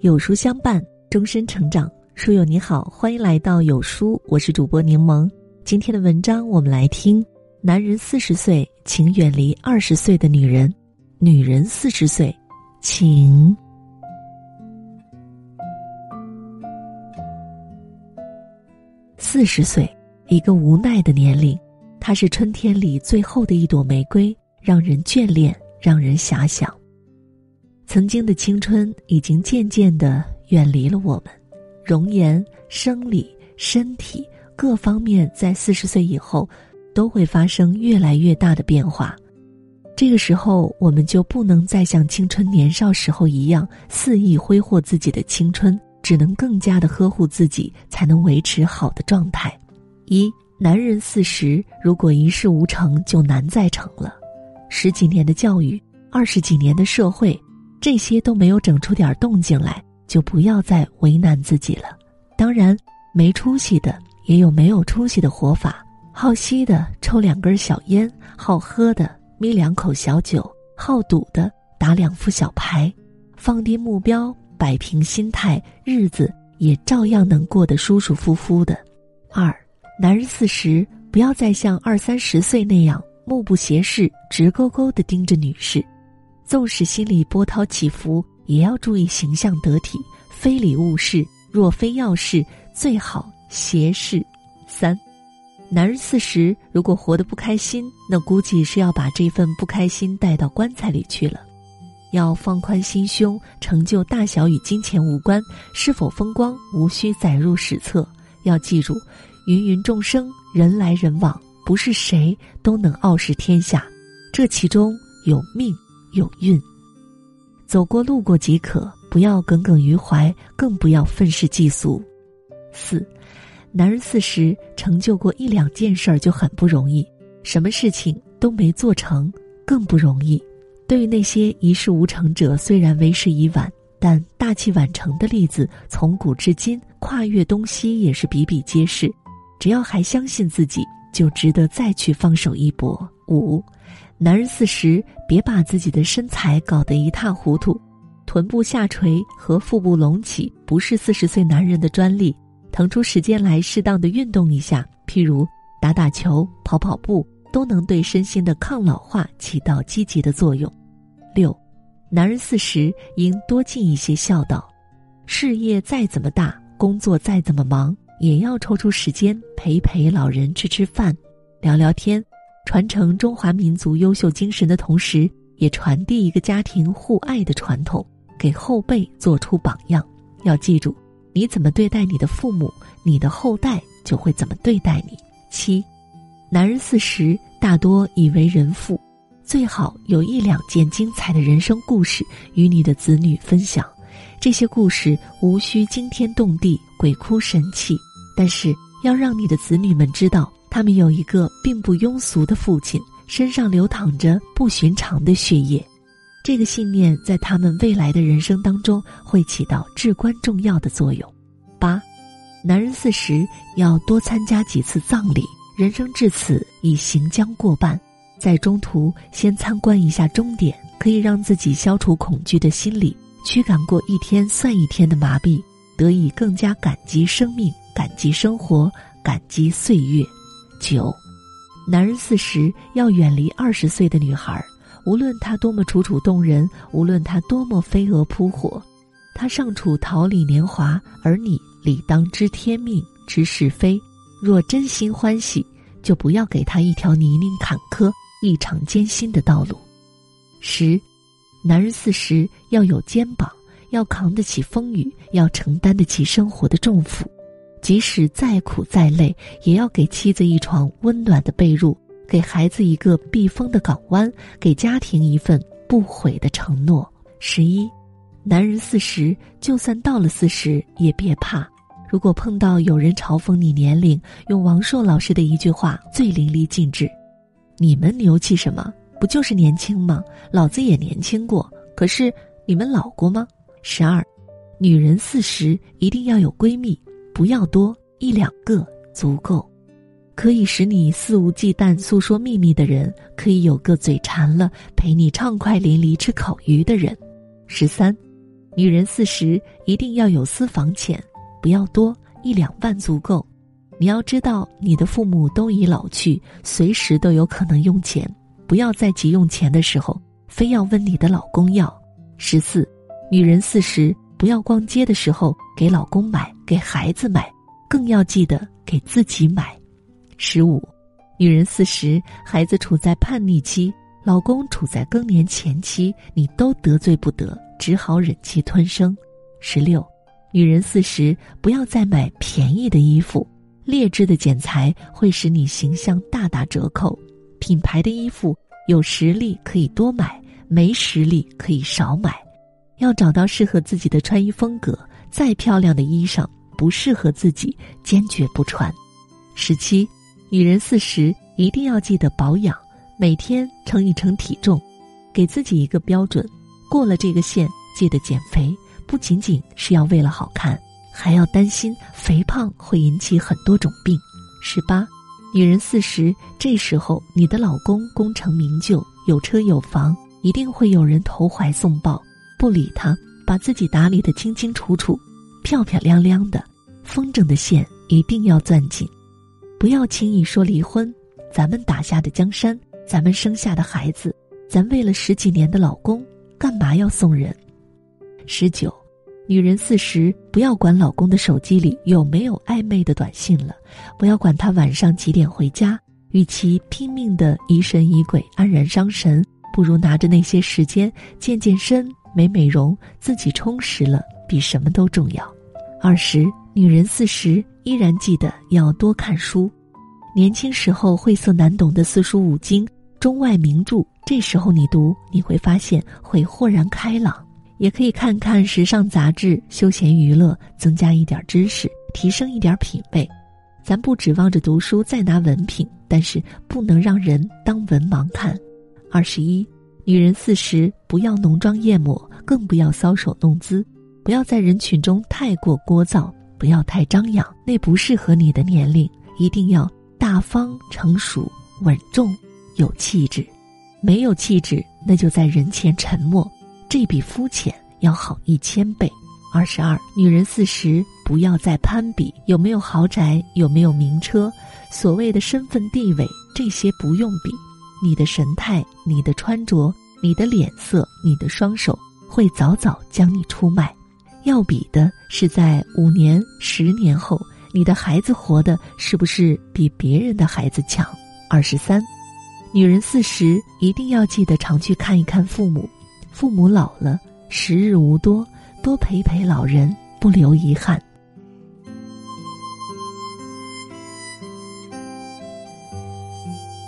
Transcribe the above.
有书相伴，终身成长。书友你好，欢迎来到有书，我是主播柠檬。今天的文章我们来听：男人四十岁，请远离二十岁的女人；女人四十岁，请。四十岁，一个无奈的年龄，它是春天里最后的一朵玫瑰，让人眷恋，让人遐想。曾经的青春已经渐渐的远离了我们，容颜、生理、身体各方面在四十岁以后都会发生越来越大的变化。这个时候，我们就不能再像青春年少时候一样肆意挥霍自己的青春，只能更加的呵护自己，才能维持好的状态。一男人四十，如果一事无成，就难再成了。十几年的教育，二十几年的社会。这些都没有整出点动静来，就不要再为难自己了。当然，没出息的也有没有出息的活法：好吸的抽两根小烟，好喝的眯两口小酒，好赌的打两副小牌。放低目标，摆平心态，日子也照样能过得舒舒服服的。二，男人四十，不要再像二三十岁那样目不斜视、直勾勾地盯着女士。纵使心里波涛起伏，也要注意形象得体，非礼勿视。若非要视，最好斜视。三，男人四十，如果活得不开心，那估计是要把这份不开心带到棺材里去了。要放宽心胸，成就大小与金钱无关，是否风光无需载入史册。要记住，芸芸众生，人来人往，不是谁都能傲视天下，这其中有命。有运，走过路过即可，不要耿耿于怀，更不要愤世嫉俗。四，男人四十成就过一两件事儿就很不容易，什么事情都没做成更不容易。对于那些一事无成者，虽然为时已晚，但大器晚成的例子从古至今，跨越东西也是比比皆是。只要还相信自己，就值得再去放手一搏。五。男人四十，别把自己的身材搞得一塌糊涂，臀部下垂和腹部隆起不是四十岁男人的专利。腾出时间来适当的运动一下，譬如打打球、跑跑步，都能对身心的抗老化起到积极的作用。六，男人四十应多尽一些孝道，事业再怎么大，工作再怎么忙，也要抽出时间陪陪老人吃吃饭，聊聊天。传承中华民族优秀精神的同时，也传递一个家庭互爱的传统，给后辈做出榜样。要记住，你怎么对待你的父母，你的后代就会怎么对待你。七，男人四十大多已为人父，最好有一两件精彩的人生故事与你的子女分享。这些故事无需惊天动地、鬼哭神泣，但是要让你的子女们知道。他们有一个并不庸俗的父亲，身上流淌着不寻常的血液，这个信念在他们未来的人生当中会起到至关重要的作用。八，男人四十要多参加几次葬礼，人生至此已行将过半，在中途先参观一下终点，可以让自己消除恐惧的心理，驱赶过一天算一天的麻痹，得以更加感激生命，感激生活，感激岁月。九，男人四十要远离二十岁的女孩，无论她多么楚楚动人，无论她多么飞蛾扑火，她尚处桃李年华，而你理当知天命，知是非。若真心欢喜，就不要给她一条泥泞坎坷、异常艰辛的道路。十，男人四十要有肩膀，要扛得起风雨，要承担得起生活的重负。即使再苦再累，也要给妻子一床温暖的被褥，给孩子一个避风的港湾，给家庭一份不悔的承诺。十一，男人四十，就算到了四十，也别怕。如果碰到有人嘲讽你年龄，用王朔老师的一句话最淋漓尽致：“你们牛气什么？不就是年轻吗？老子也年轻过。可是你们老过吗？”十二，女人四十一定要有闺蜜。不要多一两个足够，可以使你肆无忌惮诉说秘密的人，可以有个嘴馋了陪你畅快淋漓吃烤鱼的人。十三，女人四十一定要有私房钱，不要多，一两万足够。你要知道，你的父母都已老去，随时都有可能用钱，不要在急用钱的时候非要问你的老公要。十四，女人四十不要逛街的时候给老公买，给孩子买，更要记得给自己买。十五，女人四十，孩子处在叛逆期，老公处在更年前期，你都得罪不得，只好忍气吞声。十六，女人四十不要再买便宜的衣服。劣质的剪裁会使你形象大打折扣，品牌的衣服有实力可以多买，没实力可以少买，要找到适合自己的穿衣风格。再漂亮的衣裳不适合自己，坚决不穿。十七，女人四十一定要记得保养，每天称一称体重，给自己一个标准，过了这个线记得减肥，不仅仅是要为了好看。还要担心肥胖会引起很多种病。十八，女人四十，这时候你的老公功成名就，有车有房，一定会有人投怀送抱。不理他，把自己打理的清清楚楚、漂漂亮亮的，风筝的线一定要攥紧，不要轻易说离婚。咱们打下的江山，咱们生下的孩子，咱为了十几年的老公，干嘛要送人？十九。女人四十，不要管老公的手机里有没有暧昧的短信了，不要管他晚上几点回家。与其拼命的疑神疑鬼、黯然伤神，不如拿着那些时间健健身、美美容，自己充实了，比什么都重要。二十，女人四十，依然记得要多看书。年轻时候晦涩难懂的四书五经、中外名著，这时候你读，你会发现会豁然开朗。也可以看看时尚杂志，休闲娱乐，增加一点知识，提升一点品味。咱不指望着读书再拿文凭，但是不能让人当文盲看。二十一，女人四十，不要浓妆艳抹，更不要搔首弄姿，不要在人群中太过聒噪，不要太张扬，那不适合你的年龄。一定要大方、成熟、稳重、有气质。没有气质，那就在人前沉默。这比肤浅要好一千倍。二十二，女人四十，不要再攀比有没有豪宅，有没有名车，所谓的身份地位，这些不用比。你的神态，你的穿着，你的脸色，你的双手，会早早将你出卖。要比的是在五年、十年后，你的孩子活的是不是比别人的孩子强？二十三，女人四十，一定要记得常去看一看父母。父母老了，时日无多，多陪陪老人，不留遗憾。